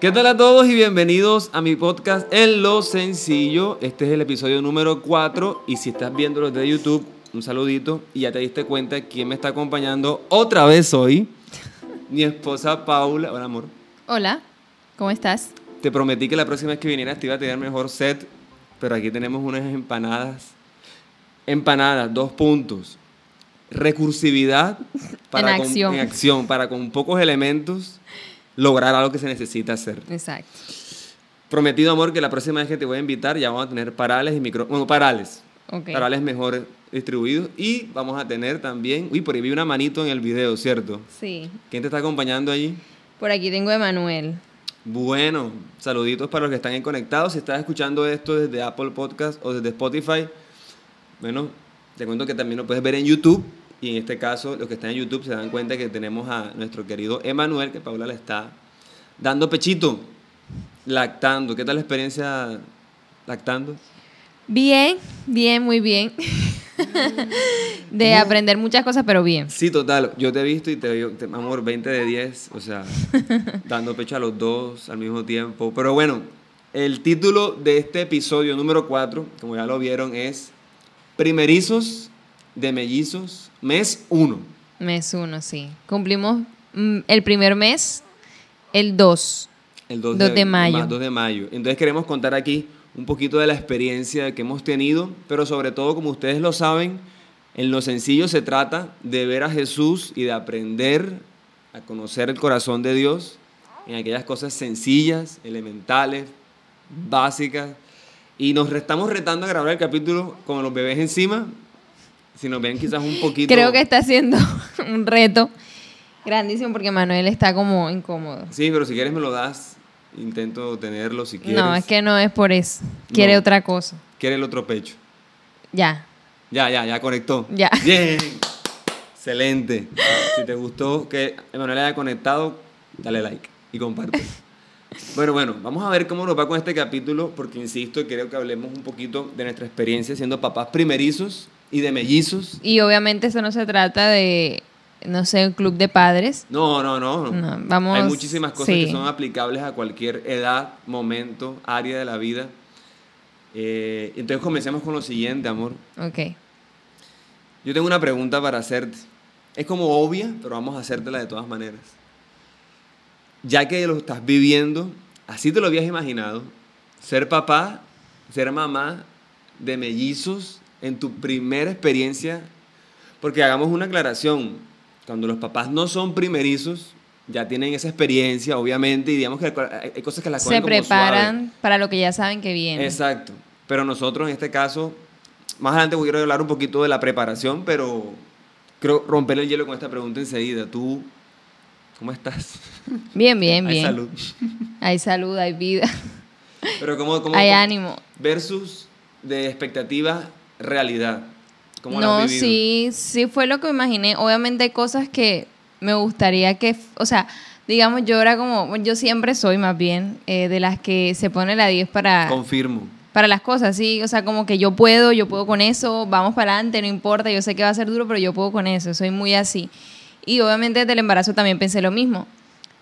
¿Qué tal a todos y bienvenidos a mi podcast En lo Sencillo? Este es el episodio número 4 y si estás viendo los de YouTube, un saludito y ya te diste cuenta quién me está acompañando otra vez hoy. Mi esposa Paula. Hola, amor. Hola, ¿cómo estás? Te prometí que la próxima vez que vinieras te iba a tener mejor set, pero aquí tenemos unas empanadas. Empanadas, dos puntos. Recursividad para En con- acción. en acción, para con pocos elementos lograr algo que se necesita hacer. Exacto. Prometido, amor, que la próxima vez que te voy a invitar ya vamos a tener parales y micro... Bueno, parales. Parales mejor distribuidos. Y vamos a tener también... Uy, por ahí vi una manito en el video, ¿cierto? Sí. ¿Quién te está acompañando allí? Por aquí tengo a Emanuel. Bueno, saluditos para los que están ahí conectados. Si estás escuchando esto desde Apple Podcast o desde Spotify, bueno, te cuento que también lo puedes ver en YouTube. Y en este caso, los que están en YouTube se dan cuenta que tenemos a nuestro querido Emanuel, que Paula le está dando pechito, lactando. ¿Qué tal la experiencia lactando? Bien, bien, muy bien. de aprender muchas cosas, pero bien. Sí, total. Yo te he visto y te te- amor, 20 de 10, o sea, dando pecho a los dos al mismo tiempo. Pero bueno, el título de este episodio número 4, como ya lo vieron, es Primerizos de Mellizos, mes 1. Mes uno, sí. Cumplimos mm, el primer mes, el 2. El 2 Dos de mayo. más 2 de mayo. Entonces queremos contar aquí un poquito de la experiencia que hemos tenido, pero sobre todo, como ustedes lo saben, en lo sencillo se trata de ver a Jesús y de aprender a conocer el corazón de Dios en aquellas cosas sencillas, elementales, básicas. Y nos estamos retando a grabar el capítulo con los bebés encima. Si nos ven quizás un poquito... Creo que está siendo un reto grandísimo porque Manuel está como incómodo. Sí, pero si quieres me lo das. Intento tenerlo si quieres. No, es que no es por eso. Quiere No. otra cosa. Quiere el otro pecho. Ya. Ya, ya, ya conectó. Ya. Bien. Excelente. Si te gustó que Emanuel haya conectado, dale like y comparte. Bueno, bueno, vamos a ver cómo nos va con este capítulo, porque insisto, creo que hablemos un poquito de nuestra experiencia siendo papás primerizos y de mellizos. Y obviamente eso no se trata de, no sé, un club de padres. No, no, no. No, vamos- Hay muchísimas cosas sí. que son aplicables a cualquier edad, momento, área de la vida. Eh, entonces comencemos con lo siguiente, amor. Ok. Yo tengo una pregunta para hacerte. Es como obvia, pero vamos a hacértela de todas maneras. Ya que lo estás viviendo, así te lo habías imaginado, ser papá, ser mamá de mellizos en tu primera experiencia, porque hagamos una aclaración, cuando los papás no son primerizos, ya tienen esa experiencia, obviamente, y digamos que hay hay cosas que las Se como preparan para lo que ya saben que viene. Exacto. Pero nosotros en este caso, más adelante quiero hablar un poquito de la preparación, pero creo romper el hielo con esta pregunta enseguida. ¿Tú cómo estás? Bien, bien, Hay bien. salud. Hay salud, hay vida, Pero ¿cómo, cómo, hay cómo- ánimo. versus de expectativa, realidad? ¿Cómo has No, vivido? sí, sí fue lo que imaginé. Obviamente hay cosas que me gustaría que, o sea, digamos, yo era como, yo siempre soy más bien eh, de las que se pone la 10 para, Confirmo. para las cosas, sí, o sea, como que yo puedo, yo puedo con eso, vamos para adelante, no importa, yo sé que va a ser duro, pero yo puedo con eso, soy muy así. Y obviamente desde el embarazo también pensé lo mismo,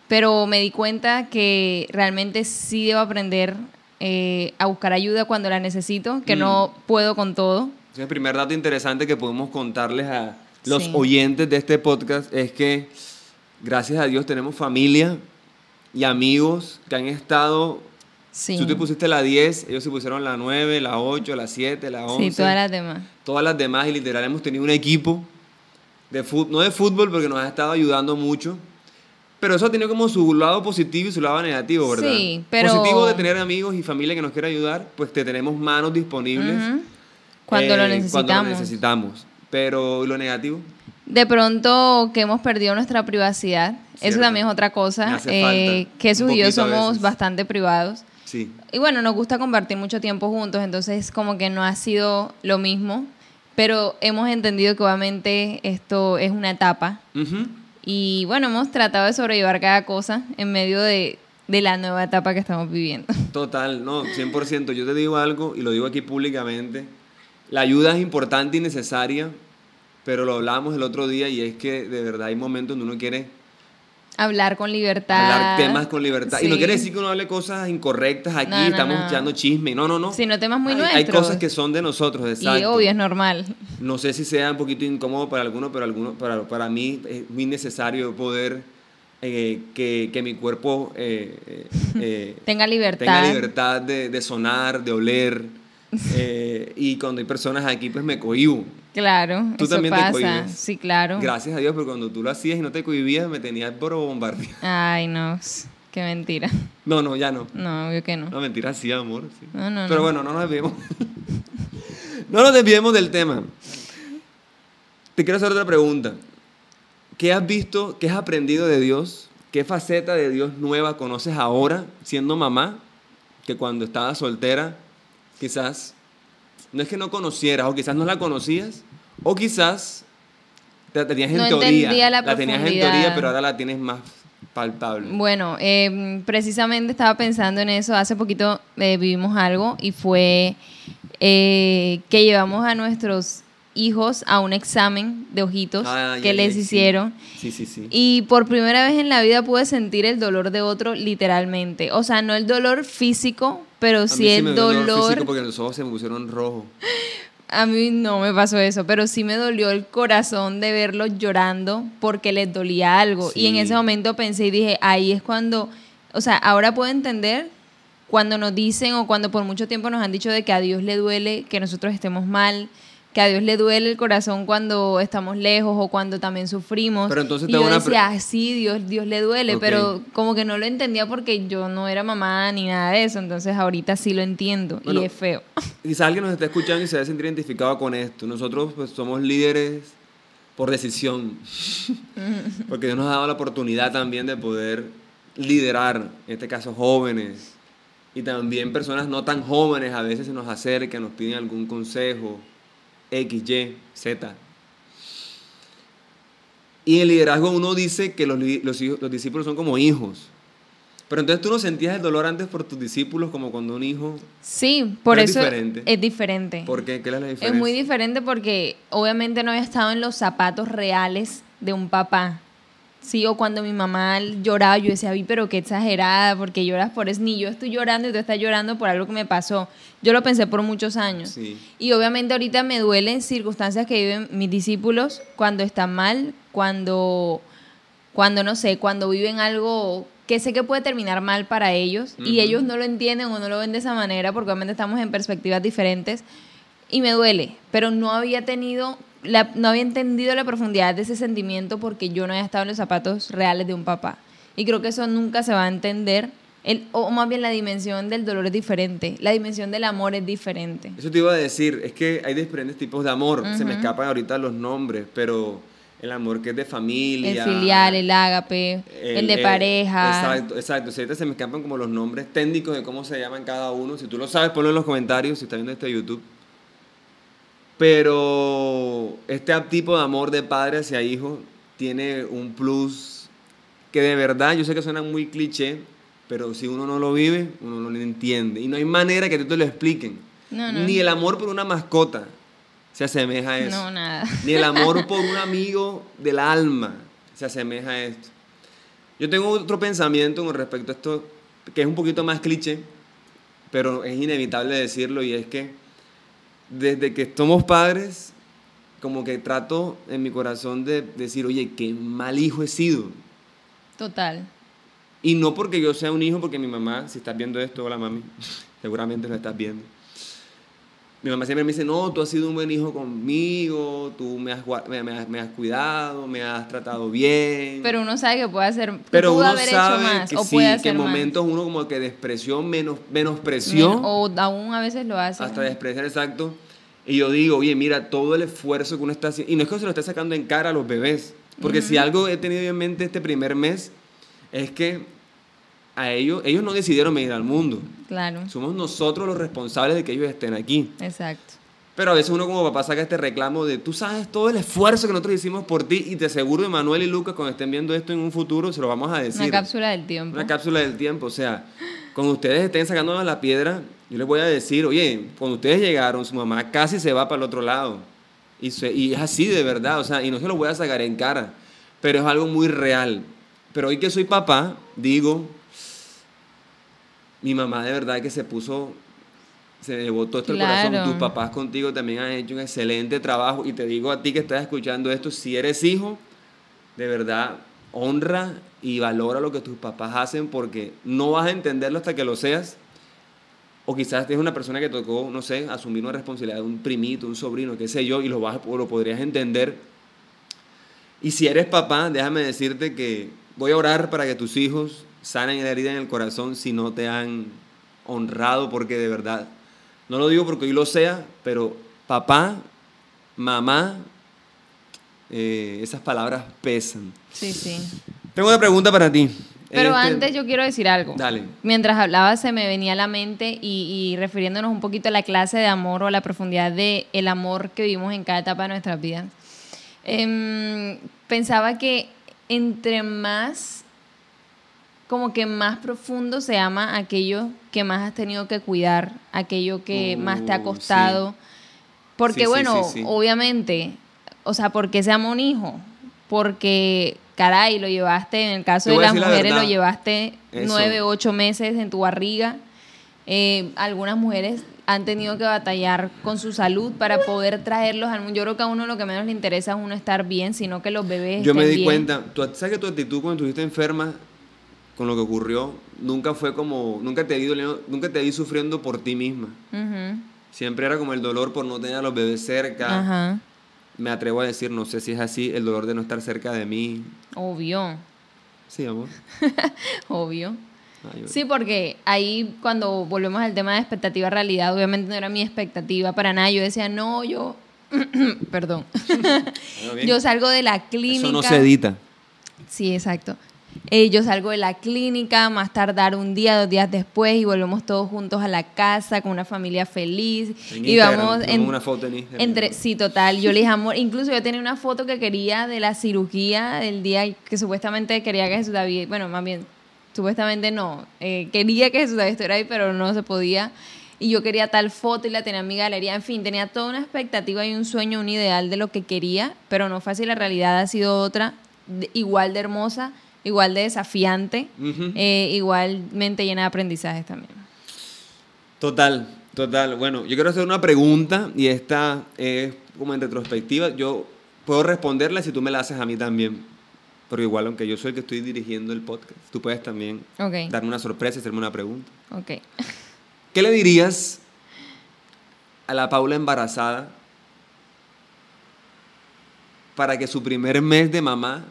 pero me di cuenta que realmente sí debo aprender eh, a buscar ayuda cuando la necesito, que Mm. no puedo con todo. Entonces, el primer dato interesante que podemos contarles a los Sí. oyentes de este podcast es que, gracias a Dios, tenemos familia y amigos que han estado Sí. Tú te pusiste la 10, ellos se pusieron la 9, la 8, la 7, la 11. Sí, todas las demás. todas las demás y literal hemos tenido un equipo de fútbol, no de fútbol porque nos ha estado ayudando mucho, pero eso tenido como su lado positivo y su lado negativo, ¿verdad? Sí, pero- Positivo de tener amigos y familia que nos quiera ayudar, pues te tenemos manos disponibles Ujú. Cuando eh, lo necesitamos. Cuando lo necesitamos. Pero ¿y lo negativo? De pronto que hemos perdido nuestra privacidad. Cierto. Eso también es otra cosa. Eh, falta, Jesús y yo somos bastante privados. Sí. Y bueno, nos gusta compartir mucho tiempo juntos, entonces como que no ha sido lo mismo. Pero hemos entendido que obviamente esto es una etapa. Ujú. Y bueno, hemos tratado de sobrellevar cada cosa en medio de, de la nueva etapa que estamos viviendo. Total, no, 100%. Yo te digo algo y lo digo aquí públicamente. La ayuda es importante y necesaria, pero lo hablamos el otro día y es que de verdad hay momentos donde uno quiere Hablar con libertad. Hablar temas con libertad. Y no quiere decir que uno hable cosas incorrectas aquí, No, no, estamos no. echando chisme. No, no, no. Sino temas muy hay, Hay cosas que son de nosotros, exacto. Y obvio, es normal. No sé si sea un poquito incómodo para algunos, pero algunos, para, para mí es muy necesario poder eh, que, que mi cuerpo eh, eh, Tenga libertad. tenga libertad de, de sonar, de oler. y cuando hay personas aquí, pues me cohibo. Claro, Tú eso también te pasa. cohibes. Sí, claro. Gracias a Dios, pero cuando tú lo hacías y no te cohibías, me tenías por bombardear. Ay, no. Qué mentira. No, no, ya no. No, obvio que no. No, mentira, sí, amor. sí. No, no, Pero no. bueno, no nos desviemos. no nos desviemos del tema. Te quiero hacer otra pregunta. ¿Qué has visto, qué has aprendido de Dios? ¿Qué faceta de Dios nueva conoces ahora siendo mamá? Que cuando estabas soltera, quizás, no es que no conocieras, o quizás no la conocías, o quizás la tenías en No teoría. entendía la tenías en teoría, pero ahora la tienes más palpable. Bueno, eh, precisamente estaba pensando en eso. Hace poquito eh, vivimos algo y fue eh, que llevamos a nuestros hijos a un examen de ojitos Ay, que les hicieron. Sí, sí, sí. Y por primera vez en la vida pude sentir el dolor de otro literalmente. O sea, no el dolor físico, pero A mí sí el me dio dolor. físico porque los ojos se me pusieron rojos. A mí no me pasó eso, pero sí me dolió el corazón de verlos llorando porque les dolía algo. Y en ese momento pensé y dije, ahí es cuando, o sea, ahora puedo entender cuando nos dicen o cuando por mucho tiempo nos han dicho de que a Dios le duele que nosotros estemos mal, que a Dios le duele el corazón cuando estamos lejos o cuando también sufrimos. Pero entonces y te yo una decía, "Ah, sí, Dios, Dios le duele, Ok. pero como que no lo entendía porque yo no era mamá ni nada de eso, entonces ahorita sí lo entiendo Bueno, y es feo. Quizás alguien nos está escuchando y se va a sentir identificado con esto. Nosotros pues somos líderes por decisión. Porque Dios nos ha dado la oportunidad también de poder liderar, en este caso jóvenes. Y también personas no tan jóvenes a veces se nos acercan, nos piden algún consejo, X, Y, Z. Y en el liderazgo uno dice que los, los, los discípulos son como hijos. Pero entonces tú no sentías el dolor antes por tus discípulos como cuando un hijo... Sí, por Pero es eso diferente. es diferente. ¿Por qué? ¿Qué es la diferencia? Es muy diferente porque obviamente no había estado en los zapatos reales de un papá. Sí, o cuando mi mamá lloraba, yo decía, vi, pero qué exagerada, porque lloras por eso. Ni yo estoy llorando y tú estás llorando por algo que me pasó. Yo lo pensé por muchos años. Sí. Y obviamente ahorita me duelen circunstancias que viven mis discípulos cuando están mal, cuando, cuando no sé, cuando viven algo que sé que puede terminar mal para ellos y ellos no lo entienden o no lo ven de esa manera porque obviamente estamos en perspectivas diferentes y me duele, pero no había tenido, la, no había entendido la profundidad de ese sentimiento porque yo no había estado en los zapatos reales de un papá. Y creo que eso nunca se va a entender, el, o más bien la dimensión del dolor es diferente, la dimensión del amor es diferente. Eso te iba a decir, es que hay diferentes tipos de amor. Se me escapan ahorita los nombres, pero el amor que es de familia. El filial, el ágape, el, de pareja. Exacto, exacto. Si ahorita se me escapan como los nombres técnicos de cómo se llaman cada uno. Si tú lo sabes, ponlo en los comentarios si estás viendo este YouTube. Pero este tipo de amor de padre hacia hijo tiene un plus que de verdad, yo sé que suena muy cliché, pero si uno no lo vive, uno no lo entiende. Y no hay manera que te lo expliquen. No, no. Ni el amor por una mascota se asemeja a eso. No, nada. Ni el amor por un amigo del alma se asemeja a esto. Yo tengo otro pensamiento con respecto a esto, que es un poquito más cliché, pero es inevitable decirlo, y es que desde que somos padres, como que trato en mi corazón de decir, oye, qué mal hijo he sido. Total. Y no porque yo sea un hijo, porque mi mamá, si estás viendo esto, hola mami, seguramente lo estás viendo. Mi mamá siempre me dice, no, tú has sido un buen hijo conmigo, tú me has, me, me has, me has cuidado, me has tratado bien. Pero uno sabe que puede hacer, que Pero pudo uno haber sabe hecho más que o sí, puede que hacer en más. momentos uno como que despreció, menos, menospreció, Men- O aún a veces lo hace. hasta despreciar exacto. Y yo digo, oye, mira, todo el esfuerzo que uno está haciendo, y no es que se lo esté sacando en cara a los bebés, porque si algo he tenido en mente este primer mes, es que a ellos, ellos no decidieron venir al mundo. Claro, Somos nosotros los responsables de que ellos estén aquí. exacto. Pero a veces uno como papá saca este reclamo de, tú sabes todo el esfuerzo que nosotros hicimos por ti y te aseguro, Emanuel y Lucas, cuando estén viendo esto en un futuro, se lo vamos a decir. Una cápsula del tiempo. Una cápsula del tiempo. O sea, cuando ustedes estén sacándonos la piedra, yo les voy a decir, oye, cuando ustedes llegaron, su mamá casi se va para el otro lado. Y, se- y es así de verdad, o sea, y no se lo voy a sacar en cara, pero es algo muy real. Pero hoy que soy papá, digo, mi mamá de verdad que se puso, se le botó esto el corazón. Tus papás contigo también han hecho un excelente trabajo. Y te digo a ti que estás escuchando esto, si eres hijo, de verdad, honra y valora lo que tus papás hacen porque no vas a entenderlo hasta que lo seas. O quizás es una persona que tocó, no sé, asumir una responsabilidad de un primito, un sobrino, qué sé yo, y lo, vas, lo podrías entender. Y si eres papá, déjame decirte que voy a orar para que tus hijos sanen la herida en el corazón si no te han honrado, porque de verdad, no lo digo porque hoy lo sea, pero papá, mamá, eh, esas palabras pesan. Sí, sí. Tengo una pregunta para ti. Pero Este- antes yo quiero decir algo. Dale. Mientras hablaba se me venía a la mente y, y refiriéndonos un poquito a la clase de amor o a la profundidad de el amor que vivimos en cada etapa de nuestras vidas. Em, pensaba que entre más, como que más profundo se ama aquello que más has tenido que cuidar, aquello que más te ha Uh, costado. Porque Sí, bueno, sí, obviamente, o sea, ¿por qué se ama un hijo? Porque, caray, lo llevaste, en el caso de las la mujeres, lo llevaste Eso. nueve, ocho meses en tu barriga. Eh, algunas mujeres han tenido que batallar con su salud para poder traerlos al mundo. Yo creo que a uno lo que menos le interesa es uno estar bien, sino que los bebés Yo me di bien. cuenta, tú, ¿sabes que tu actitud cuando estuviste enferma con lo que ocurrió nunca fue como, nunca te vi doliendo- nunca te vi sufriendo por ti misma. Siempre era como el dolor por no tener a los bebés cerca. Ajá, Me atrevo a decir, no sé si es así, el dolor de no estar cerca de mí. obvio, Sí, amor. obvio. Ay, Sí, porque ahí cuando volvemos al tema de expectativa realidad, obviamente no era mi expectativa para nada. Yo decía, no, yo, perdón, yo salgo de la clínica. Eso no se edita. Sí, exacto. Eh, yo salgo de la clínica, más tardar un día, dos días después, y volvemos todos juntos a la casa con una familia feliz. En y Instagram, vamos en- una foto en Instagram. entre, sí, total. Yo le dije, amor, incluso yo tenía una foto que quería de la cirugía del día que supuestamente quería que Jesús David, bueno, más bien, supuestamente no, eh, quería que Jesús David estuviera ahí, pero no se podía. Y yo quería tal foto y la tenía en mi galería. En fin, tenía toda una expectativa y un sueño, un ideal de lo que quería, pero no fue así. La realidad ha sido otra, igual de hermosa, igual de desafiante, eh, igualmente llena de aprendizajes también. Total, total. Bueno, yo quiero hacer una pregunta y esta es como en retrospectiva. Yo puedo responderla si tú me la haces a mí también. Pero igual, aunque yo soy el que estoy dirigiendo el podcast, tú puedes también Ok, darme una sorpresa y hacerme una pregunta. ok. ¿Qué le dirías a la Paula embarazada para que su primer mes de mamá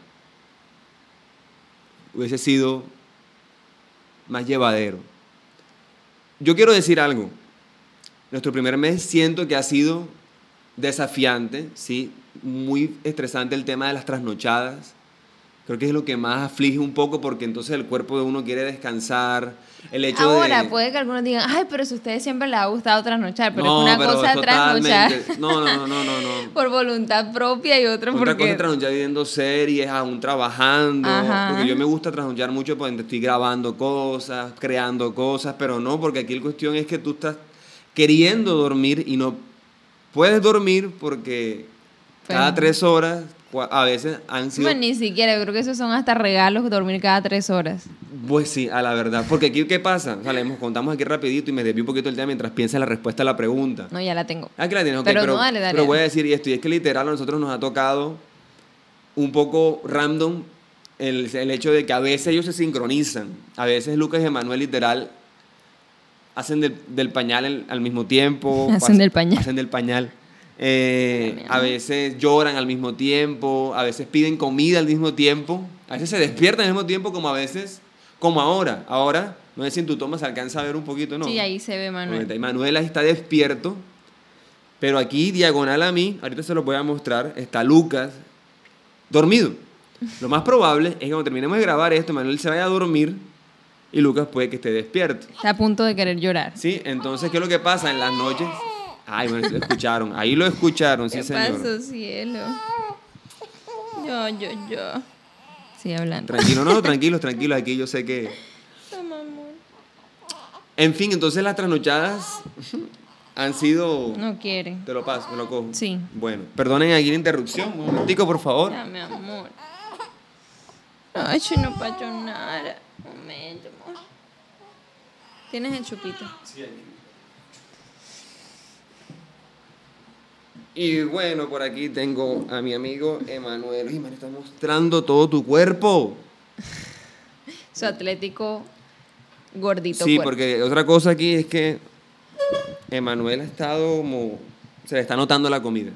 hubiese sido más llevadero? Yo quiero decir algo. Nuestro primer mes siento que ha sido desafiante, ¿sí? Muy estresante el tema de las trasnochadas. Creo que es lo que más aflige un poco porque entonces el cuerpo de uno quiere descansar. El hecho Ahora, de... puede que algunos digan, ay, pero si a ustedes siempre les ha gustado trasnochar, pero no, es una pero cosa trasnochar No, no, no, no, no. por voluntad propia y otra Otra porque... cosa es trasnochar viendo series, aún trabajando. Ajá. Porque yo me gusta trasnochar mucho porque estoy grabando cosas, creando cosas, pero no, porque aquí la cuestión es que tú estás queriendo dormir y no puedes dormir porque cada tres horas a veces han sido... Bueno, ni siquiera, yo creo que esos son hasta regalos dormir cada tres horas. Pues sí, a la verdad. Porque aquí, ¿qué pasa? O sea, contamos aquí rapidito y me desvío un poquito el tema mientras piensa la respuesta a la pregunta. No, ya la tengo. Ah, que la tienes, ok, Pero pero, no, dale, dale, pero voy a decir esto, y es que literal a nosotros nos ha tocado un poco random el, el hecho de que a veces ellos se sincronizan. A veces Lucas y Emanuel literal hacen del, del pañal el- al mismo tiempo. Hacen del pañal. Hacen del pañal. Eh, a veces lloran al mismo tiempo, a veces piden comida al mismo tiempo, a veces se despiertan al mismo tiempo como a veces, como ahora. Ahora, no sé si en tu toma se alcanza a ver un poquito, ¿no? Sí, ahí se ve Manuel. Y Manuel ahí está despierto. Pero aquí, diagonal a mí, ahorita se lo voy a mostrar, está Lucas dormido. Lo más probable es que cuando terminemos de grabar esto, Manuel se vaya a dormir y Lucas puede que esté despierto. Está a punto de querer llorar. ¿Sí? Entonces, ¿qué es lo que pasa en las noches? Ay, bueno, sí lo escucharon. Ahí lo escucharon, sí, ¿Qué señor. pasó, cielo? Yo, yo, yo. Sigue hablando. Tranquilo, no, tranquilos, tranquilos. Aquí yo sé que. Toma, amor. En fin, entonces las trasnochadas han sido. No quiere. Te lo paso, me lo cojo. Sí. Bueno, perdonen aquí la interrupción. Un momentico, por favor. Dame amor. No Ay, yo no pacho nada. Un momento, amor. ¿Tienes el chupito? Y bueno, por aquí tengo a mi amigo Emanuel. Y me está mostrando todo tu cuerpo. Su atlético gordito Sí, cuerpo. porque otra cosa aquí es que Emanuel ha estado como... Se le está notando la comida.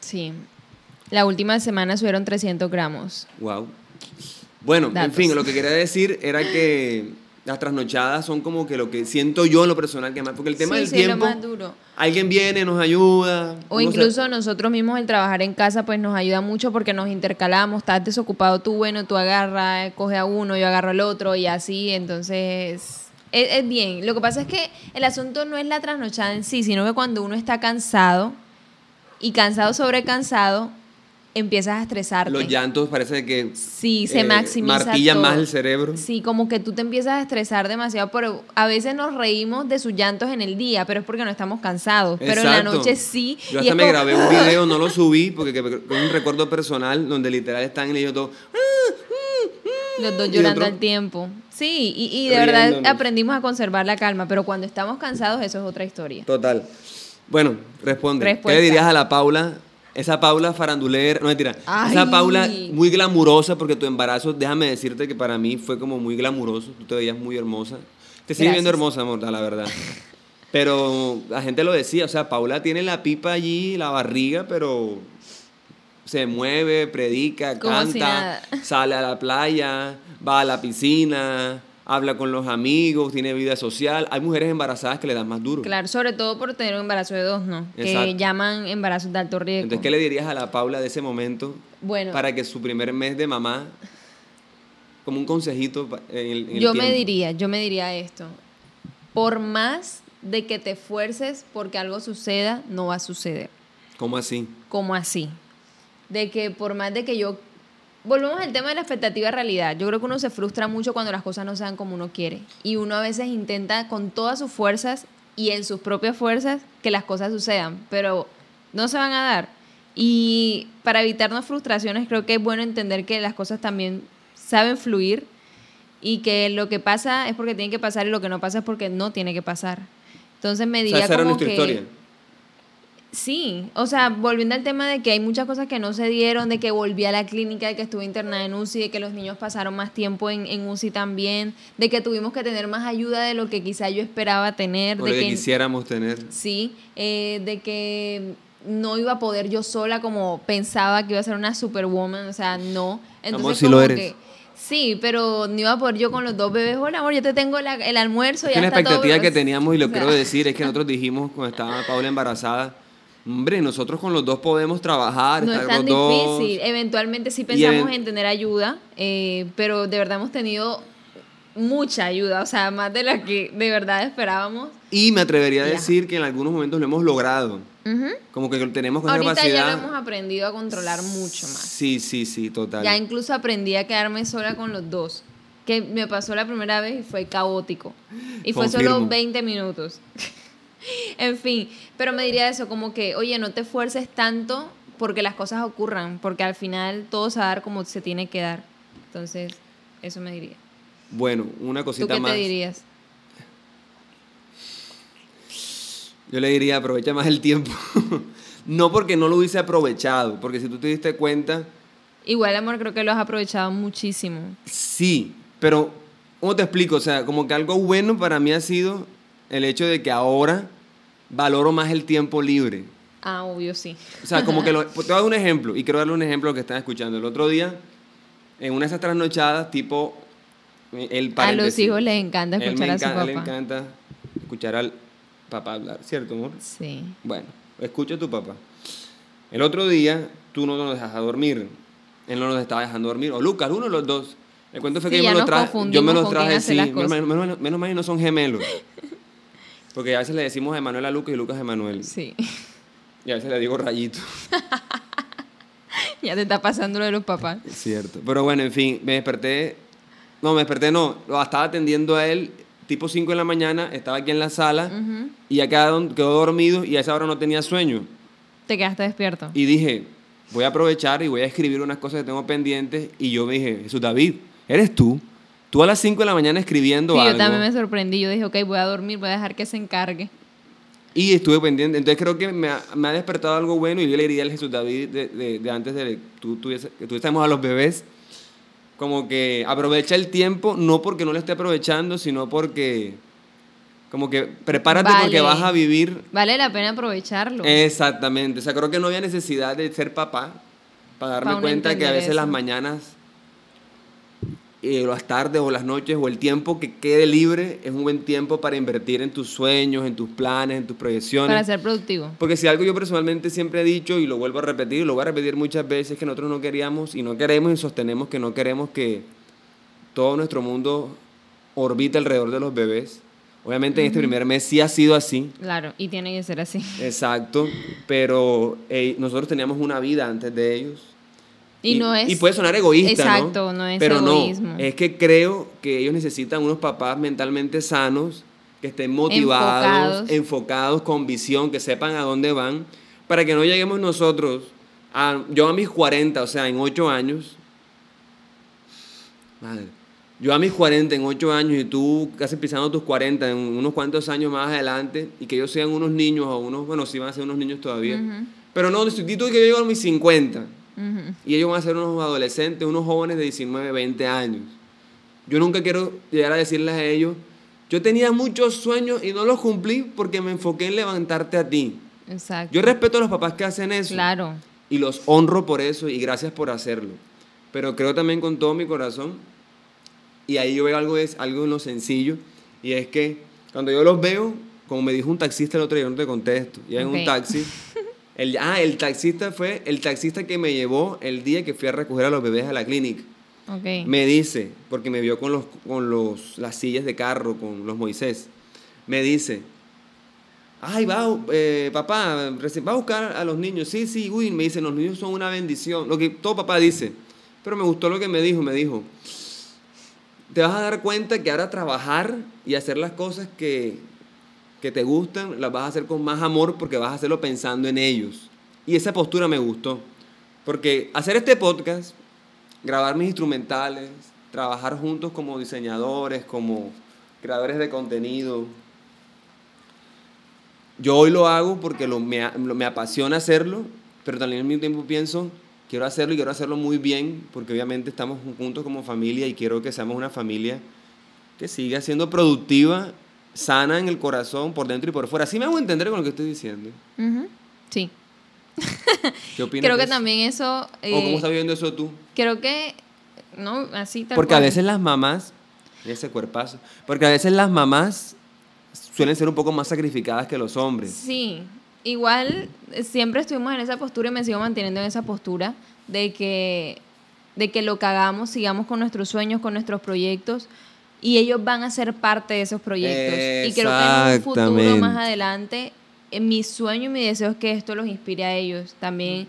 Sí. La última semana subieron 300 gramos. Wow. Bueno, en fin, lo que quería decir era que las trasnochadas son como que lo que siento yo en lo personal que más, porque el tema Sí, del sí, es lo tiempo, más duro. alguien viene, nos ayuda. O se- incluso nosotros mismos el trabajar en casa pues nos ayuda mucho porque nos intercalamos, estás desocupado tú, bueno, tú agarras, coge a uno, yo agarro al otro y así, entonces es, es bien. Lo que pasa es que el asunto no es la trasnochada en sí, sino que cuando uno está cansado y cansado sobre cansado, empiezas a estresarte. los llantos parece que Sí, se eh, maximiza martillan todo. más el cerebro. Sí, como que tú te empiezas a estresar demasiado, pero a veces nos reímos de sus llantos en el día, pero es porque no estamos cansados. Pero en la noche sí. Yo hasta me como- grabé un video, no lo subí, porque que- que- es un recuerdo personal donde literal están ellos todos. Los dos llorando al tiempo. Sí, y, y de verdad aprendimos a conservar la calma, pero cuando estamos cansados eso es otra historia. Total. Bueno, responde. ¿Qué Respuesta. le dirías a la Paula? Esa Paula farandulera, no mentira. Ay. Esa Paula muy glamurosa, porque tu embarazo, déjame decirte que para mí fue como muy glamuroso. Tú te veías muy hermosa. Te sigues viendo hermosa, amor, la verdad. Pero la gente lo decía, o sea, Paula tiene la pipa allí, la barriga, pero se mueve, predica, Como canta, sale a la playa, va a la piscina, habla con los amigos, tiene vida social. Hay mujeres embarazadas que le dan más duro. Claro, sobre todo por tener un embarazo de dos, ¿no? Exacto. Que llaman embarazos de alto riesgo. Entonces, ¿qué le dirías a la Paula de ese momento Bueno. para que su primer mes de mamá, como un consejito en el, en el yo me diría, yo me diría esto. Por más de que te esfuerces porque algo suceda, no va a suceder. ¿Cómo así? como así. De que por más de que yo... Volvemos al tema de la expectativa realidad. Yo creo que uno se frustra mucho cuando las cosas no se dan como uno quiere. Y uno a veces intenta con todas sus fuerzas y en sus propias fuerzas que las cosas sucedan, pero no se van a dar. Y para evitarnos frustraciones creo que es bueno entender que las cosas también saben fluir y que lo que pasa es porque tiene que pasar y lo que no pasa es porque no tiene que pasar. Entonces me O diría sea, esa era como que... historia. Sí, o sea, volviendo al tema de que hay muchas cosas que no se dieron, de que volví a la clínica, de que estuve internada en UCI, de que los niños pasaron más tiempo en, en UCI también, de que tuvimos que tener más ayuda de lo que quizá yo esperaba tener, O de que que quisiéramos tener. sí, eh, de que no iba a poder yo sola como pensaba que iba a ser una superwoman, o sea, no. Entonces, Amor, sí como lo eres. que- sí, pero no iba a poder yo con los dos bebés. Hola, amor, yo te tengo la- el almuerzo. Es ya que la todo, expectativa que teníamos, y lo o sea, quiero decir, es que nosotros dijimos cuando estaba Paula embarazada, hombre, nosotros con los dos podemos trabajar, No es tan dos. difícil. Eventualmente sí pensamos en tener ayuda, eh, pero de verdad hemos tenido mucha ayuda, o sea, más de la que de verdad esperábamos. Y me atrevería a Ya. decir que en algunos momentos lo hemos logrado. Como que tenemos con Ahorita capacidad. ya lo hemos aprendido a controlar mucho más. Sí, sí, sí, total. Ya incluso aprendí a quedarme sola con los dos, que me pasó la primera vez y fue caótico. Y fue solo Confirmo. 20 minutos. en fin, pero me diría eso, como que, oye, no te esfuerces tanto porque las cosas ocurran, porque al final todo se va a dar como se tiene que dar. Entonces, eso me diría. Bueno, una ¿Tú cosita qué más. te dirías? Yo le diría, aprovecha más el tiempo. no porque no lo hubiese aprovechado, porque si tú te diste cuenta, Igual, amor, creo que lo has aprovechado muchísimo. sí, pero ¿cómo te explico? O sea, como que algo bueno para mí ha sido el hecho de que ahora valoro más el tiempo libre. Ah, obvio, sí. O sea, como que lo, te voy a dar un ejemplo y quiero darle un ejemplo a lo que están escuchando. El otro día, en una de esas trasnochadas, tipo el A los hijos les encanta escuchar a su enca- él Le papá. encanta escuchar al papá hablar, ¿cierto, amor? Sí. Bueno, escucha a tu papá. El otro día tú no nos dejas a dormir. Él no nos estaba dejando dormir. O Lucas, uno de los dos. El cuento fue que Sí, yo me lo traje. Yo me los traje sí. Menos, menos mal- menos mal y no son gemelos. Porque a veces le decimos a Emanuel a Lucas y Lucas a Emanuel. Sí. Y a veces le digo rayito. ya te está pasando lo de los papás. Es cierto. Pero bueno, en fin, me desperté. No, me desperté no. Lo estaba atendiendo a él, tipo 5 de la mañana. Estaba aquí en la sala. Ujú. Y ya quedó, quedó dormido y a esa hora no tenía sueño. Te quedaste despierto. Y dije, voy a aprovechar y voy a escribir unas cosas que tengo pendientes. Y yo me dije, Jesús David, eres tú. Tú a las 5 de la mañana escribiendo Sí, algo. yo también me sorprendí. Yo dije, ok, voy a dormir, voy a dejar que se encargue. Y estuve pendiente. Entonces creo que me ha, me ha despertado algo bueno y yo le diría al Jesús David de, de- de antes de que tú que tuviésemos a los bebés, como que aprovecha el tiempo, no porque no lo esté aprovechando, sino porque, como que prepárate porque vas a vivir Vale la pena aprovecharlo. Exactamente. O sea, creo que no había necesidad de ser papá para darme Pa' cuenta que a veces eso. las mañanas, eh, las tardes o las noches o el tiempo que quede libre es un buen tiempo para invertir en tus sueños, en tus planes, en tus proyecciones. para ser productivo. Porque si algo yo personalmente siempre he dicho y lo vuelvo a repetir, y lo voy a repetir muchas veces, que nosotros no queríamos y no queremos y sostenemos que no queremos que todo nuestro mundo orbite alrededor de los bebés. Obviamente en este primer mes sí ha sido así, Claro, y tiene que ser así. Exacto, pero nosotros teníamos una vida antes de ellos. Y no es- Y puede sonar egoísta, Exacto, no es Pero egoísmo. no, es que creo que ellos necesitan unos papás mentalmente sanos, que estén motivados, Enfocados. enfocados, con visión, que sepan a dónde van, para que no lleguemos nosotros, a, yo a mis 40, o sea, en 8 años, madre, yo a mis 40, en 8 años, y tú casi pisando tus 40, en unos cuantos años más adelante, y que ellos sean unos niños o unos, bueno, sí van a ser unos niños todavía, Ujú. pero no, tú que yo llego a mis 50, Y ellos van a ser unos adolescentes, unos jóvenes de 19, 20 años. Yo nunca quiero llegar a decirles a ellos, yo tenía muchos sueños y no los cumplí porque me enfoqué en levantarte a ti. Exacto. Yo respeto a los papás que hacen eso Claro. y los honro por eso y gracias por hacerlo. Pero creo también con todo mi corazón, y ahí yo veo algo, es, algo en lo sencillo, y es que cuando yo los veo, como me dijo un taxista el otro día, yo no te contesto, y en un taxi, el, ah, el taxista fue el taxista que me llevó el día que fui a recoger a los bebés a la clínica. Ok. Me dice, porque me vio con, los, con los, las sillas de carro, con los Moisés, me dice, ay, va, eh, papá, va a buscar a los niños. Sí, sí, uy, me dice, los niños son una bendición. Lo que todo papá dice. Pero me gustó lo que me dijo, me dijo, te vas a dar cuenta que ahora trabajar y hacer las cosas que, que te gustan, las vas a hacer con más amor porque vas a hacerlo pensando en ellos. Y esa postura me gustó. Porque hacer este podcast, grabar mis instrumentales, trabajar juntos como diseñadores, como creadores de contenido. Yo hoy lo hago porque lo, me, me apasiona hacerlo, pero también al mismo tiempo pienso, quiero hacerlo y quiero hacerlo muy bien, porque obviamente estamos juntos como familia y quiero que seamos una familia que siga siendo productiva, sana en el corazón, por dentro y por fuera. Así me hago entender con lo que estoy diciendo. Sí. ¿Qué opinas? Creo que eso? también eso... ¿O cómo eh, estás viviendo eso tú? creo que... No, así tal Porque a veces las mamás, ese cuerpazo, porque a veces las mamás suelen ser un poco más sacrificadas que los hombres. Sí, igual siempre estuvimos en esa postura y me sigo manteniendo en esa postura de que, de que lo que hagamos, sigamos con nuestros sueños, con nuestros proyectos y ellos van a ser parte de esos proyectos. Y creo que en un futuro más adelante, en mi sueño y mi deseo es que esto los inspire a ellos también.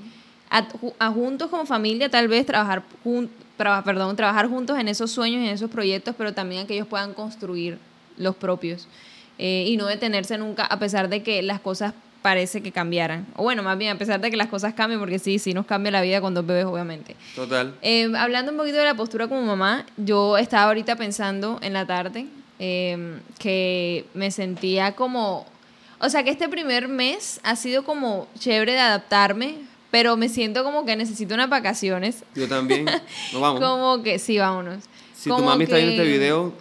A, ju- a juntos como familia tal vez trabajar jun- traba- perdón, trabajar juntos en esos sueños y en esos proyectos, pero también a que ellos puedan construir los propios eh, y no detenerse nunca a pesar de que las cosas parece que cambiaran. O bueno, más bien a pesar de que las cosas cambien, porque sí, sí nos cambia la vida con dos bebés, obviamente. Total. Eh, hablando un poquito de la postura como mamá, yo estaba ahorita pensando en la tarde eh, que me sentía como, o sea, que este primer mes ha sido como chévere de adaptarme, pero me siento como que necesito unas vacaciones. Yo también. Nos vamos. Como que, sí, vámonos. si tu mami está viendo este que- video,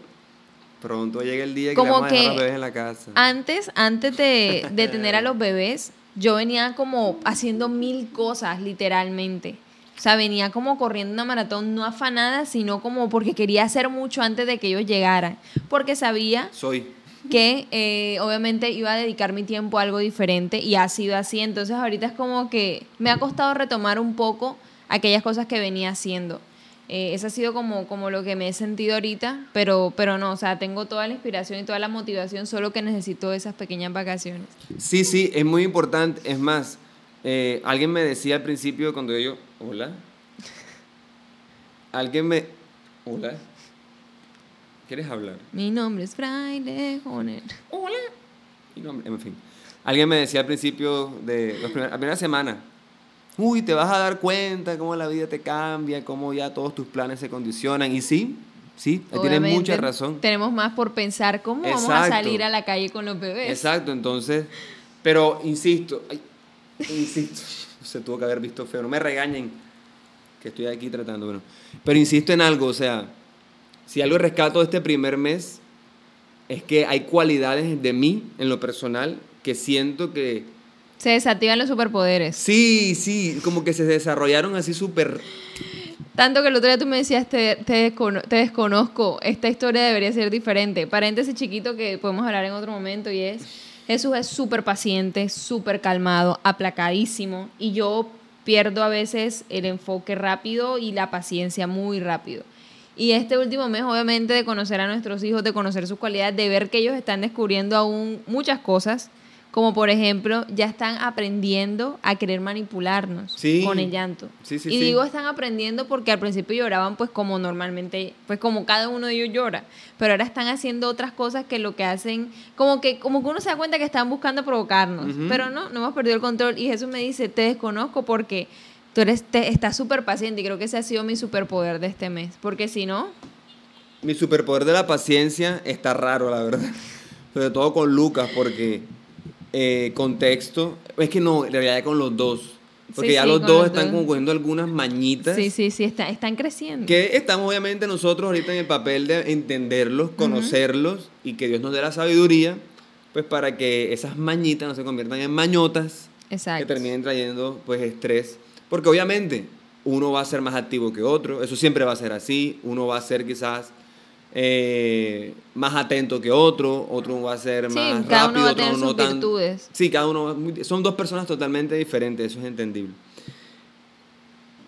pronto llega el día que Como vamos a dejar a que los bebés en la casa. Antes, antes de, de tener a los bebés, yo venía como haciendo mil cosas, literalmente. O sea, venía como corriendo una maratón, no afanada, sino como porque quería hacer mucho antes de que ellos llegaran. Porque sabía Soy. que eh, obviamente iba a dedicar mi tiempo a algo diferente y ha sido así. Entonces ahorita es como que me ha costado retomar un poco aquellas cosas que venía haciendo. Eh, eso ha sido como, como lo que me he sentido ahorita, pero, pero no, o sea, tengo toda la inspiración y toda la motivación, solo que necesito esas pequeñas vacaciones. Sí, sí, es muy importante. Es más, eh, alguien me decía al principio cuando yo, hola. Alguien me, hola. ¿Quieres hablar? Mi nombre es Fraile Joner. Y no, en fin. Alguien me decía al principio de la primera semana, uy, te vas a dar cuenta cómo la vida te cambia, cómo ya todos tus planes se condicionan. Y sí, Sí, tienes Obviamente, mucha razón. Tenemos más por pensar cómo vamos a salir a la calle con los bebés. Exacto, entonces, pero insisto, ay, insisto, se tuvo que haber visto feo, no me regañen, que estoy aquí tratando, bueno, pero insisto en algo, o sea, si algo rescato de este primer mes, es que hay cualidades de mí, en lo personal, que siento que, Se desactivan los superpoderes. sí, sí, como que se desarrollaron así súper, Tanto que el otro día tú me decías, te, te, descono- te desconozco, esta historia debería ser diferente. Paréntesis chiquito que podemos hablar en otro momento y es, Jesús es súper paciente, súper calmado, aplacadísimo y yo pierdo a veces el enfoque rápido y la paciencia muy rápido. Y este último mes, obviamente, de conocer a nuestros hijos, de conocer sus cualidades, de ver que ellos están descubriendo aún muchas cosas, como por ejemplo, ya están aprendiendo a querer manipularnos Sí. con el llanto. Sí, sí, y digo están aprendiendo porque al principio lloraban pues como normalmente, pues como cada uno de ellos llora, pero ahora están haciendo otras cosas que lo que hacen, como que, como que uno se da cuenta que están buscando provocarnos, pero no, no hemos perdido el control. Y Jesús me dice, te desconozco porque tú eres, te, estás súper paciente y creo que ese ha sido mi superpoder de este mes, porque si no, mi superpoder de la paciencia está raro, la verdad, sobre todo con Lucas, porque eh, contexto, es que no, en realidad con los dos, porque Sí, ya sí, los dos los están dos. cogiendo algunas mañitas. sí, sí, sí, está- están creciendo. Que estamos obviamente nosotros ahorita en el papel de entenderlos, conocerlos y que Dios nos dé la sabiduría, pues para que esas mañitas no se conviertan en mañotas Exacto. que terminen trayendo pues estrés. Porque obviamente uno va a ser más activo que otro, eso siempre va a ser así, uno va a ser quizás eh, más atento que otro, otro va a ser Sí, más cada rápido, uno va a otro tener no sus tan- virtudes. Sí, cada uno, muy- son dos personas totalmente diferentes, eso es entendible.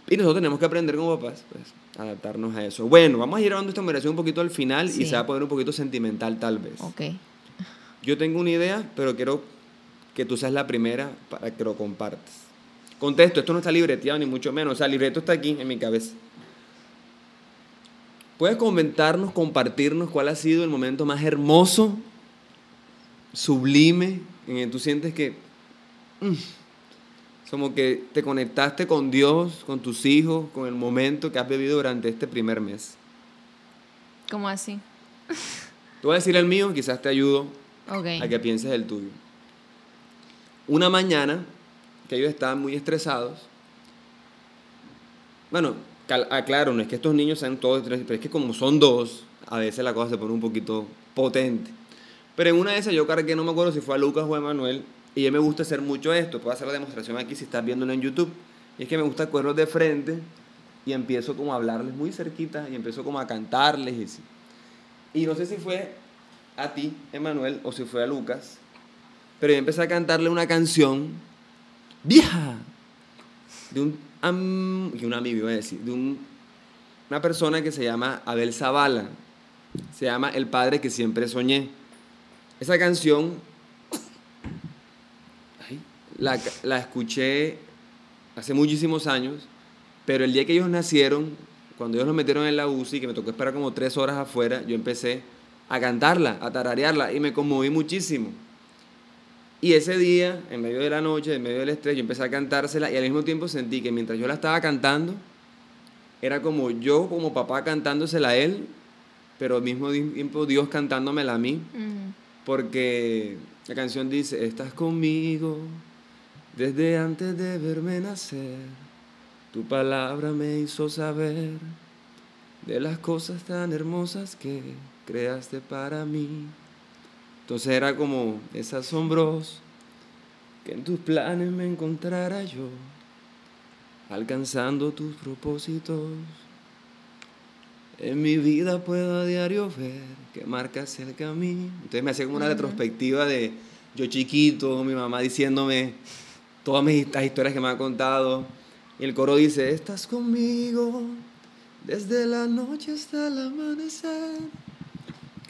Y nosotros tenemos que aprender como papás, pues, adaptarnos a eso. Bueno, vamos a ir llevando esta conversación un poquito al final y Sí. se va a poner un poquito sentimental tal vez. Ok. Yo tengo una idea, pero quiero que tú seas la primera para que lo compartas. Contesto, esto no está libreteado ni mucho menos, o sea, el libreto está aquí en mi cabeza. ¿Puedes comentarnos, compartirnos cuál ha sido el momento más hermoso, sublime, en el que tú sientes que mm, como que te conectaste con Dios, con tus hijos, con el momento que has vivido durante este primer mes? ¿Cómo así? Te voy a decir el mío, quizás te ayudo a que pienses el tuyo. Una mañana que ellos estaban muy estresados. Bueno, aclaro, no es que estos niños sean todos pero es que como son dos, a veces la cosa se pone un poquito potente. Pero en una de esas yo cargué, no me acuerdo si fue a Lucas o a Manuel, y a mí me gusta hacer mucho esto. Puedo hacer la demostración aquí si estás viéndolo en YouTube. Y es que me gusta cogerlos de frente y empiezo como a hablarles muy cerquita y empiezo como a cantarles y así. Y no sé si fue a ti, Emanuel, o si fue a Lucas, pero yo empecé a cantarle una canción vieja de un, am- un amigo, iba a decir, de un- una persona que se llama Abel Zavala. Se llama El Padre que siempre soñé. Esa canción la, la escuché hace muchísimos años, pero el día que ellos nacieron, cuando ellos los metieron en la UCI, que me tocó esperar como tres horas afuera, yo empecé a cantarla, a tararearla y me conmoví muchísimo. Y ese día, en medio de la noche, en medio del estrés, yo empecé a cantársela y al mismo tiempo sentí que mientras yo la estaba cantando, era como yo como papá cantándosela a él, pero al mismo tiempo Dios cantándomela a mí, Ujú. porque la canción dice, estás conmigo desde antes de verme nacer, tu palabra me hizo saber de las cosas tan hermosas que creaste para mí. Entonces era como, es asombroso que en tus planes me encontrara yo, alcanzando tus propósitos. En mi vida puedo a diario ver que marcas el camino. Entonces me hacía como una retrospectiva de yo chiquito, mi mamá diciéndome todas mis, historias que me ha contado. Y el coro dice, estás conmigo desde la noche hasta el amanecer.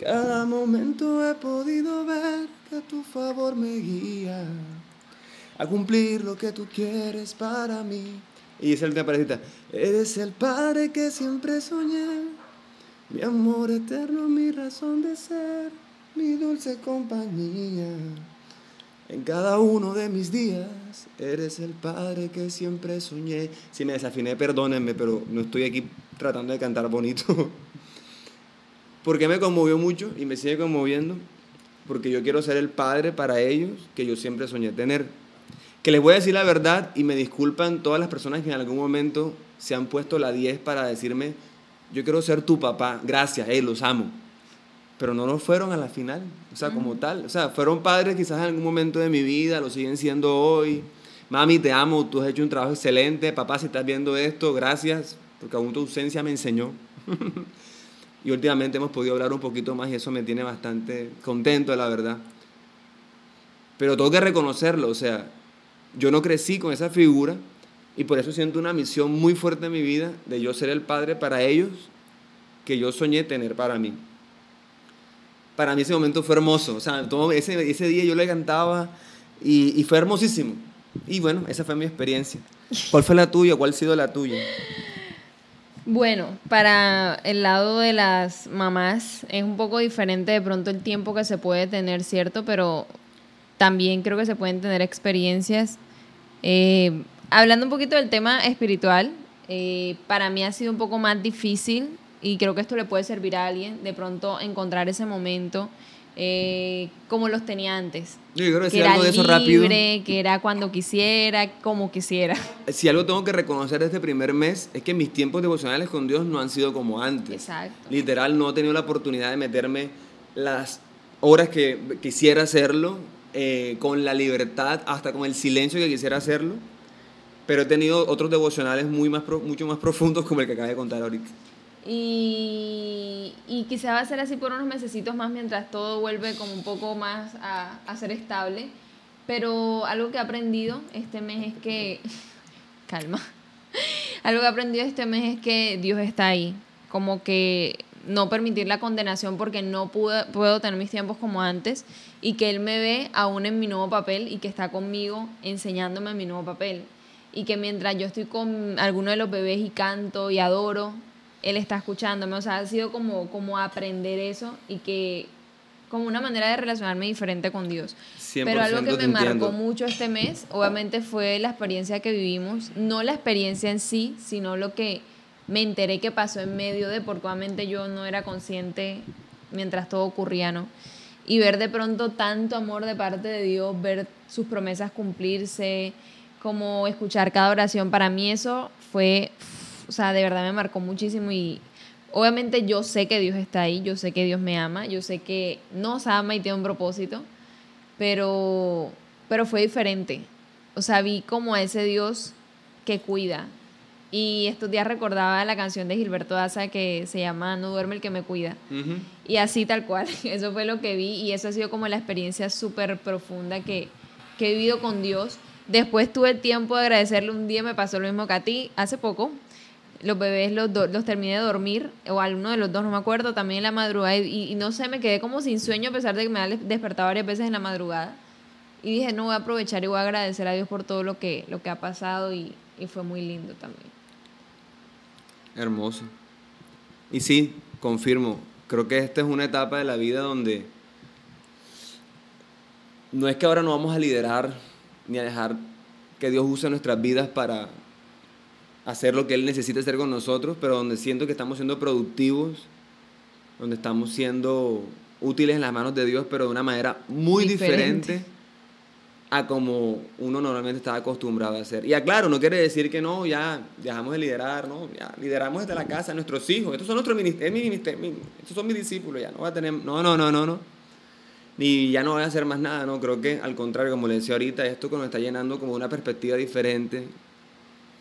Cada momento he podido ver que tu favor me guía a cumplir lo que tú quieres para mí. Y dice el parecita, eres el padre que siempre soñé, mi amor eterno, mi razón de ser, mi dulce compañía. En cada uno de mis días, eres el padre que siempre soñé. Si me desafiné, perdónenme, pero no estoy aquí tratando de cantar bonito. ¿Por qué me conmovió mucho y me sigue conmoviendo? Porque yo quiero ser el padre para ellos que yo siempre soñé tener. Que les voy a decir la verdad y me disculpan todas las personas que en algún momento se han puesto la 10 para decirme, yo quiero ser tu papá, gracias, hey, los amo. Pero no lo fueron a la final, o sea, como tal. O sea, fueron padres quizás en algún momento de mi vida, lo siguen siendo hoy. Mami, te amo, tú has hecho un trabajo excelente. Papá, si estás viendo esto, gracias, porque aún tu ausencia me enseñó. y últimamente hemos podido hablar un poquito más y eso me tiene bastante contento, la verdad. Pero tengo que reconocerlo, o sea, yo no crecí con esa figura y por eso siento una misión muy fuerte en mi vida de yo ser el padre para ellos que yo soñé tener para mí. Para mí ese momento fue hermoso, o sea, ese, ese día yo le cantaba y, y fue hermosísimo. Y bueno, esa fue mi experiencia. ¿Cuál fue la tuya? ¿Cuál ha sido la tuya? Bueno, para el lado de las mamás es un poco diferente de pronto el tiempo que se puede tener, ¿cierto? Pero también creo que se pueden tener experiencias. Eh, hablando un poquito del tema espiritual, eh, para mí ha sido un poco más difícil y creo que esto le puede servir a alguien de pronto encontrar ese momento eh, como los tenía antes. Yo quiero decir que era algo de eso libre, rápido. que era cuando quisiera, como quisiera. Si algo tengo que reconocer de este primer mes es que mis tiempos devocionales con Dios no han sido como antes. Exacto. Literal, no he tenido la oportunidad de meterme las horas que quisiera hacerlo, eh, con la libertad, hasta con el silencio que quisiera hacerlo. Pero he tenido otros devocionales muy más mucho más profundos como el que acabo de contar ahorita. Y, y quizá va a ser así por unos mesecitos más mientras todo vuelve como un poco más a, a ser estable. Pero algo que he aprendido este mes es que... Calma. Algo que he aprendido este mes es que Dios está ahí. Como que no permitir la condenación porque no pude, puedo tener mis tiempos como antes y que Él me ve aún en mi nuevo papel y que está conmigo enseñándome mi nuevo papel. Y que mientras yo estoy con alguno de los bebés y canto y adoro, Él está escuchándome. O sea, ha sido como, como aprender eso y que como una manera de relacionarme diferente con Dios. 100% Pero algo que me marcó mucho este mes, obviamente fue la experiencia que vivimos, no la experiencia en sí, sino lo que me enteré que pasó en medio de, porque obviamente yo no era consciente mientras todo ocurría, ¿no? Y ver de pronto tanto amor de parte de Dios, ver sus promesas cumplirse, como escuchar cada oración, para mí eso fue, o sea, de verdad me marcó muchísimo y obviamente yo sé que Dios está ahí, yo sé que Dios me ama, yo sé que nos ama y tiene un propósito, pero, pero fue diferente. O sea, vi como a ese Dios que cuida. Y estos días recordaba la canción de Gilberto Daza que se llama No duerme el que me cuida. Ujú. Y así tal cual, eso fue lo que vi y eso ha sido como la experiencia súper profunda que, que he vivido con Dios. Después tuve tiempo de agradecerle, un día me pasó lo mismo que a ti, hace poco. Los bebés los, do- los terminé de dormir, o alguno de los dos, no me acuerdo, también en la madrugada. Y, no sé, me quedé como sin sueño a pesar de que me había despertado varias veces en la madrugada. Y dije, no voy a aprovechar y voy a agradecer a Dios por todo lo que, lo que ha pasado y fue muy lindo también. Hermoso. Y sí, confirmo, creo que esta es una etapa de la vida donde no es que ahora no vamos a liderar ni a dejar que Dios use nuestras vidas para hacer lo que Él necesita hacer con nosotros, pero donde siento que estamos siendo productivos, donde estamos siendo útiles en las manos de Dios, pero de una manera muy Diferente. diferente a como uno normalmente estaba acostumbrado a hacer. Y aclaro, no quiere decir que no, ya dejamos de liderar, no, ya lideramos desde la casa, nuestros hijos, estos son nuestros ministerios, estos son mis discípulos, ya no voy a tener, no, no, no, no, no. Ni ya no voy a hacer más nada, no, creo que al contrario, como le decía ahorita, esto que nos está llenando como una perspectiva diferente.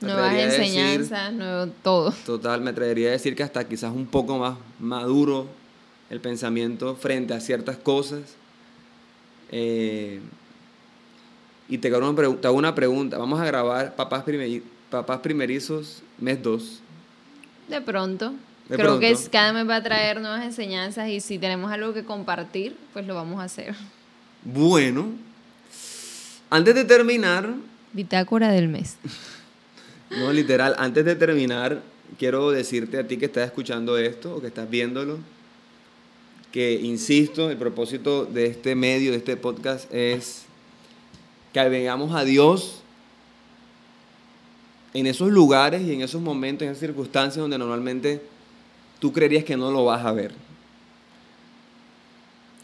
Nuevas enseñanzas, nuevo todo. Total, me atrevería a decir que hasta quizás un poco más maduro el pensamiento frente a ciertas cosas. Eh, y te hago, una te hago una pregunta. Vamos a grabar Papás, Primeri- Papás Primerizos, mes 2. De pronto. De Creo pronto. que es, cada mes va a traer nuevas enseñanzas y si tenemos algo que compartir, pues lo vamos a hacer. Bueno, antes de terminar, Bitácora del mes. no literal, antes de terminar, quiero decirte a ti que estás escuchando esto o que estás viéndolo, que insisto, el propósito de este medio, de este podcast es que vengamos a Dios en esos lugares y en esos momentos, en esas circunstancias donde normalmente tú creerías que no lo vas a ver.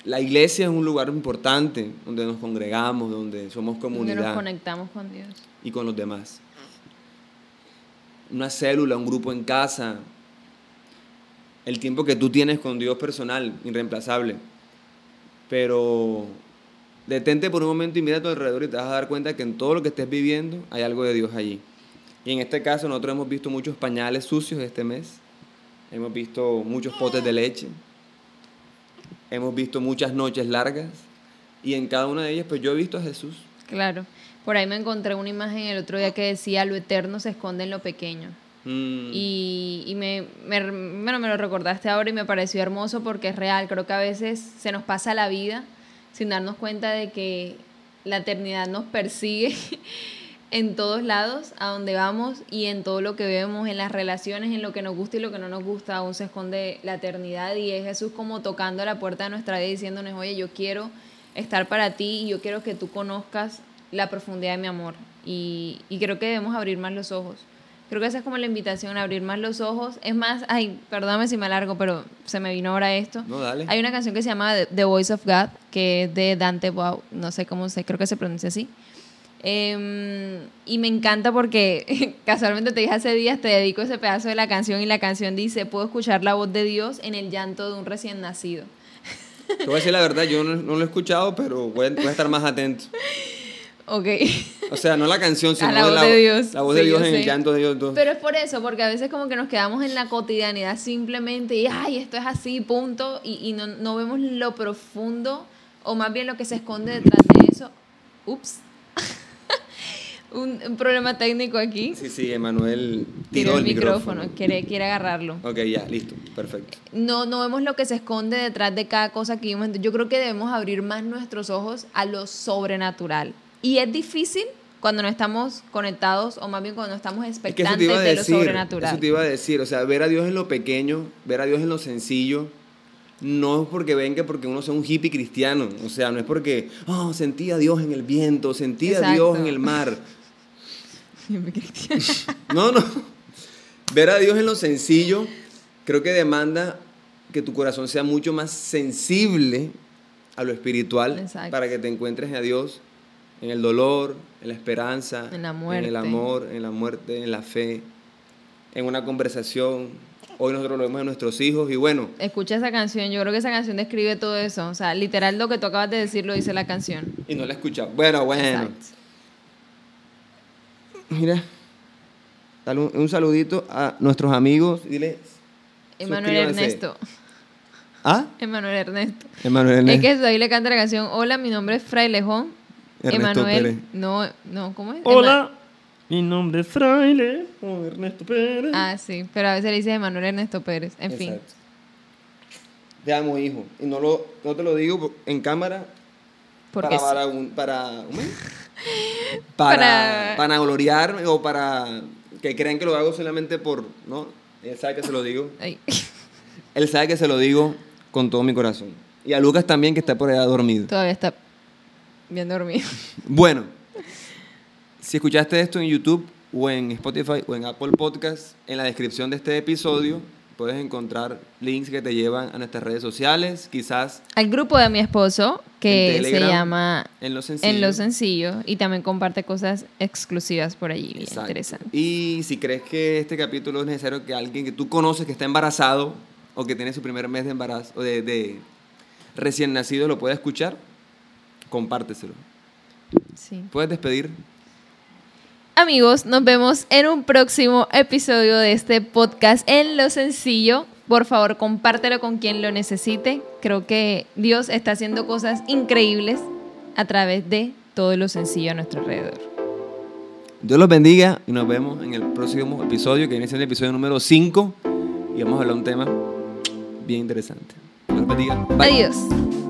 la iglesia es un lugar importante donde nos congregamos, donde somos Donde nos comunidad conectamos con Dios. y con los demás. Una célula, un grupo en casa, el tiempo que tú tienes con Dios personal, irreemplazable. Pero detente por un momento y mira tu alrededor y te vas a dar cuenta que en todo lo que estés viviendo hay algo de Dios allí. Y en este caso nosotros hemos visto muchos pañales sucios este mes, hemos visto muchos potes de leche, hemos visto muchas noches largas y en cada una de ellas pues yo he visto a Jesús. Claro. Por ahí me encontré una imagen el otro día que decía, lo eterno se esconde en lo pequeño. Mm, Y, y me, me, bueno, me lo recordaste ahora y me pareció hermoso porque es real. Creo que a veces se nos pasa la vida sin darnos cuenta de que la eternidad nos persigue en todos lados, a donde vamos y en todo lo que vemos, en las relaciones, en lo que nos gusta y lo que no nos gusta, aún se esconde la eternidad y es Jesús como tocando la puerta de nuestra vida diciéndonos, oye, yo quiero estar para ti y yo quiero que tú conozcas la profundidad de mi amor. Y, y creo que debemos abrir más los ojos. Creo que esa es como la invitación, abrir más los ojos. Es más, ay, perdóname si me alargo, pero se me vino ahora esto. No, dale. Hay una canción que se llama The- Voice of God, que es de Dante Wow, no sé cómo se, creo que se pronuncia así. Em, y me encanta porque casualmente te dije hace días, te dedico ese pedazo de la canción y la canción dice, puedo escuchar la voz de Dios en el llanto de un recién nacido. Te voy a decir la verdad, yo no, no lo he escuchado, pero voy a, voy a estar más atento. Ok. O sea, no la canción, sino la voz la, de Dios. la voz Sí, de Dios en el sé. llanto de Dios dos. Pero es por eso, porque a veces como que nos quedamos en la cotidianidad simplemente y, ay, esto es así, punto, y, y no, no vemos lo profundo, o más bien lo que se esconde detrás de eso. Ups. un, un problema técnico aquí. Sí, sí, Emanuel Tiró tiró el micrófono, Quiere, quiere agarrarlo. Ok, ya, listo, perfecto. No, no vemos lo que se esconde detrás de cada cosa que vimos. Yo creo que debemos abrir más nuestros ojos a lo sobrenatural. Y es difícil cuando no estamos conectados, o más bien cuando no estamos Es que expectantes te iba a de lo decir, sobrenatural. eso te iba a decir, o sea, ver a Dios en lo pequeño, ver a Dios en lo sencillo, no es porque venga porque uno sea un hippie cristiano, o sea, no es porque, oh, sentí a Dios en el viento, sentí a Dios Exacto. en el mar. No, no. Ver a Dios en lo sencillo creo que demanda que tu corazón sea mucho más sensible a lo espiritual Exacto. para que te encuentres a Dios en el dolor, en la esperanza, En la en el amor, en la muerte, en la fe, en una conversación. Hoy nosotros lo vemos en nuestros hijos y bueno, Escucha esa canción, yo creo que esa canción describe todo eso. O sea, literal lo que tú acabas de decir lo dice la canción. y no la escuchado. Bueno, bueno. Exacto. Mira, dale un, un saludito a nuestros amigos. Dile. Emanuel. Ernesto. ¿Ah? Emanuel Ernesto. Emanuel Es Ernesto. que ahí le canta la canción Hola, mi nombre es Frailejón. Ernesto Emanuel. Pérez. No, no, ¿cómo es? Hola, mi nombre es Fraile, Juan Ernesto Pérez. Ah, sí, pero a veces le dices Emanuel Ernesto Pérez. En fin. Te amo, hijo. Y no, lo, no te lo digo en cámara Porque para, sí. para, un- para, para, Para- para gloriarme o para que crean que lo hago solamente por, ¿no? Él sabe que se lo digo. Ay. Él sabe que se lo digo con todo mi corazón. Y a Lucas también, que está por allá dormido. Todavía está bien dormido. Bueno, si escuchaste esto en YouTube o en Spotify o en Apple Podcast, en la descripción de este episodio puedes encontrar links que te llevan a nuestras redes sociales, quizás Al grupo de mi esposo, que se llama en lo sencillo. En lo Sencillo, y también comparte cosas exclusivas por allí, Exacto. interesante. Y si crees que este capítulo es necesario que alguien que tú conoces que está embarazado o que tiene su primer mes de embarazo o de, de recién nacido lo pueda escuchar, compárteselo. Sí. Puedes despedir. Amigos, nos vemos en un próximo episodio de este podcast en lo sencillo. Por favor, compártelo con quien lo necesite. Creo que Dios está haciendo cosas increíbles a través de todo lo sencillo a nuestro alrededor. Dios los bendiga y nos vemos en el próximo episodio, que viene siendo el episodio número 5. Y vamos a hablar de un tema bien interesante. Dios los bendiga. Bye. Adiós.